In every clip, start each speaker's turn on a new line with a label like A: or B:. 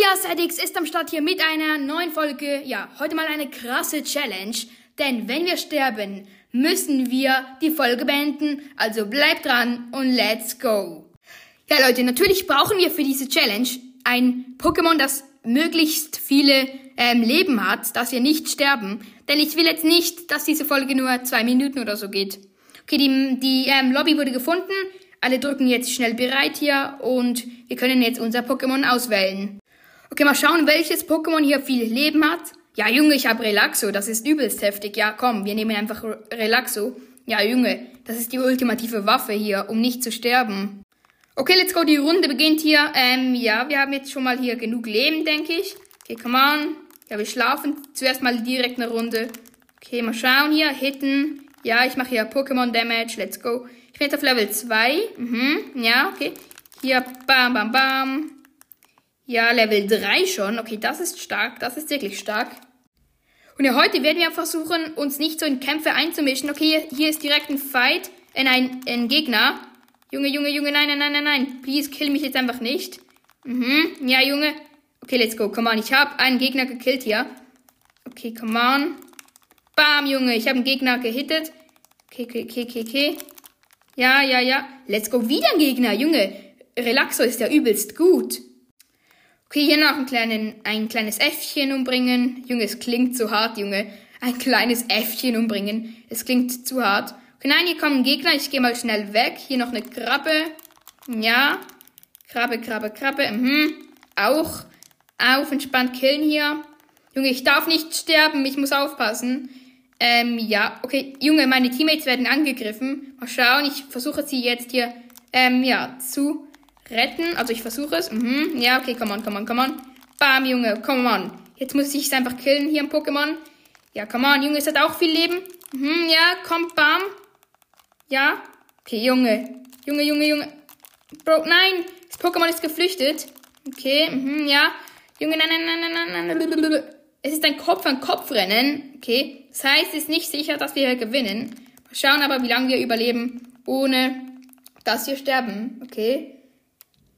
A: ja, Sadix ist am Start hier mit einer neuen Folge. Ja, heute mal eine krasse Challenge. Denn wenn wir sterben, müssen wir die Folge beenden. Also bleibt dran und let's go. Ja, Leute, natürlich brauchen wir für diese Challenge ein Pokémon, das möglichst viele ähm, Leben hat, dass wir nicht sterben. Denn ich will jetzt nicht, dass diese Folge nur zwei Minuten oder so geht. Okay, die, die ähm, Lobby wurde gefunden. Alle drücken jetzt schnell bereit hier und wir können jetzt unser Pokémon auswählen. Okay, mal schauen, welches Pokémon hier viel Leben hat. Ja, Junge, ich habe Relaxo, das ist übelst heftig. Ja, komm, wir nehmen einfach Relaxo. Ja, Junge, das ist die ultimative Waffe hier, um nicht zu sterben. Okay, let's go, die Runde beginnt hier. Ähm, ja, wir haben jetzt schon mal hier genug Leben, denke ich. Okay, come on. Ja, wir schlafen zuerst mal direkt eine Runde. Okay, mal schauen hier, hitten. Ja, ich mache hier Pokémon Damage, let's go. Ich bin jetzt auf Level 2. Mhm, ja, okay. Hier, bam, bam, bam. Ja, Level 3 schon. Okay, das ist stark. Das ist wirklich stark. Und ja, heute werden wir versuchen, uns nicht so in Kämpfe einzumischen. Okay, hier, hier ist direkt ein Fight. Äh, nein, ein Gegner. Junge, Junge, Junge, nein, nein, nein, nein, nein. Please, kill mich jetzt einfach nicht. Mhm, ja, Junge. Okay, let's go. Come on, ich habe einen Gegner gekillt hier. Okay, come on. Bam, Junge, ich habe einen Gegner gehittet. Okay, okay, okay, okay, okay. Ja, ja, ja. Let's go. Wieder ein Gegner, Junge. Relaxo ist ja übelst gut. Okay, hier noch ein, kleinen, ein kleines Äffchen umbringen. Junge, es klingt zu hart, Junge. Ein kleines Äffchen umbringen. Es klingt zu hart. Okay, nein, hier kommen Gegner. Ich gehe mal schnell weg. Hier noch eine Krabbe. Ja. Krabbe, Krabbe, Krabbe. Mhm. Auch. Auf, entspannt killen hier. Junge, ich darf nicht sterben. Ich muss aufpassen. Ähm, ja, okay. Junge, meine Teammates werden angegriffen. Mal schauen, ich versuche sie jetzt hier, ähm, ja, zu retten. Also ich versuche es. Mhm. Ja, okay, come on, come on, come on. Bam, Junge, come on. Jetzt muss ich es einfach killen hier im Pokémon. Ja, come on, Junge, es hat auch viel Leben. Mhm, ja, komm, bam. Ja. Okay, Junge. Junge, Junge, Junge. Bro, nein. Das Pokémon ist geflüchtet. Okay, mhm, ja. Junge, nein, nein, nein, nein, nein, nein. Es ist ein Kopf-an-Kopf-Rennen. Okay. Das heißt, es ist nicht sicher, dass wir gewinnen. Mal schauen aber, wie lange wir überleben, ohne dass wir sterben. Okay.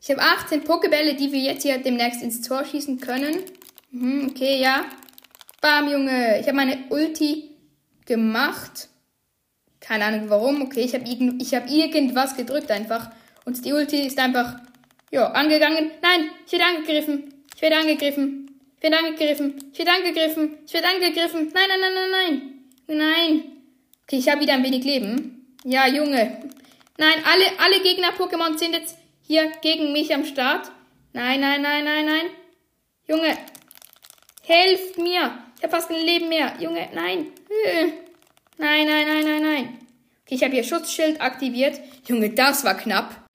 A: Ich habe 18 Pokebälle, die wir jetzt hier demnächst ins Tor schießen können. Mhm, okay, ja. Bam, Junge. Ich habe meine Ulti gemacht. Keine Ahnung warum. Okay, ich habe ich hab irgendwas gedrückt einfach. Und die Ulti ist einfach, ja, angegangen. Nein, ich werde angegriffen. Ich werde angegriffen. Ich werde angegriffen. Ich werde angegriffen. Ich werde angegriffen. Nein, nein, nein, nein, nein. Nein. Okay, ich habe wieder ein wenig Leben. Ja, Junge. Nein, alle, alle Gegner-Pokémon sind jetzt hier gegen mich am Start. Nein, nein, nein, nein, nein. Junge, helft mir. Ich habe fast ein Leben mehr. Junge, nein. Nein, nein, nein, nein, nein. Okay, ich habe hier Schutzschild aktiviert. Junge, das war knapp.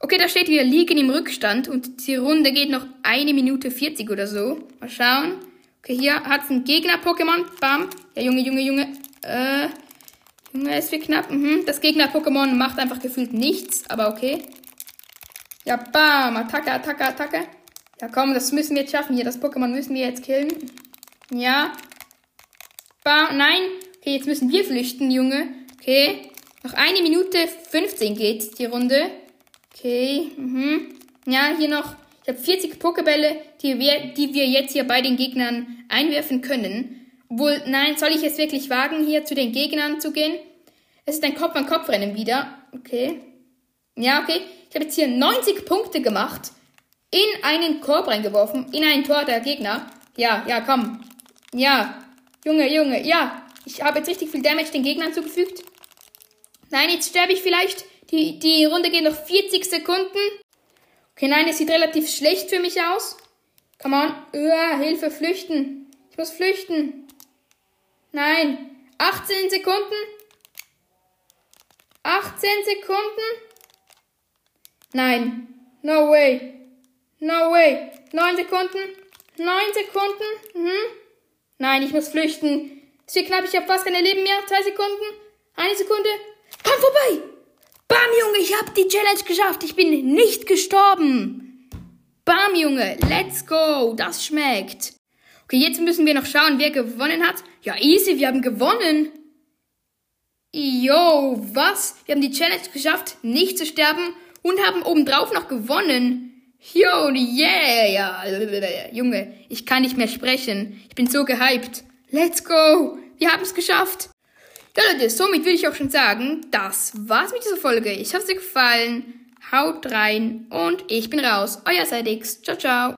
A: Okay, da steht, wir liegen im Rückstand und die Runde geht noch eine Minute 40 oder so. Mal schauen. Okay, hier hat es ein Gegner-Pokémon. Bam. Ja, Junge, Junge, Junge. Äh, Junge, es wird knapp. Mhm. Das Gegner-Pokémon macht einfach gefühlt nichts, aber okay. Ja, bam. Attacke, Attacke, Attacke. Ja, komm, das müssen wir jetzt schaffen hier. Das Pokémon müssen wir jetzt killen. Ja. Bam. Nein. Okay, jetzt müssen wir flüchten, Junge. Okay. Noch eine Minute 15 geht die Runde. Okay. Mhm. Ja, hier noch. Ich habe 40 Pokebälle, die wir, die wir jetzt hier bei den Gegnern einwerfen können. Obwohl, nein, soll ich es wirklich wagen, hier zu den Gegnern zu gehen? Es ist ein Kopf-an-Kopf-Rennen wieder. Okay. Ja, okay. Ich habe jetzt hier 90 Punkte gemacht, in einen Korb reingeworfen, in ein Tor der Gegner. Ja, ja, komm. Ja. Junge, Junge, ja. Ich habe jetzt richtig viel Damage den Gegnern zugefügt. Nein, jetzt sterbe ich vielleicht. Die, die Runde geht noch 40 Sekunden. Okay, nein, es sieht relativ schlecht für mich aus. Come on. Uah, Hilfe, flüchten. Ich muss flüchten. Nein. 18 Sekunden. 18 Sekunden. Nein. No way. No way. 9 Sekunden. 9 Sekunden. Mhm. Nein, ich muss flüchten. Es wird knapp, ich habe fast keine Leben mehr. 2 Sekunden. Eine Sekunde. Komm vorbei. Bam, Junge, ich habe die Challenge geschafft. Ich bin nicht gestorben. Bam, Junge. Let's go. Das schmeckt. Okay, jetzt müssen wir noch schauen, wer gewonnen hat. Ja, easy, wir haben gewonnen. Yo, was? Wir haben die Challenge geschafft, nicht zu sterben und haben obendrauf noch gewonnen. Yo, yeah. Junge, ich kann nicht mehr sprechen. Ich bin so gehypt. Let's go. Wir haben es geschafft. Ja, Leute, somit würde ich auch schon sagen, das war's mit dieser Folge. Ich hoffe, es dir gefallen. Haut rein und ich bin raus. Euer Seidix. Ciao, ciao.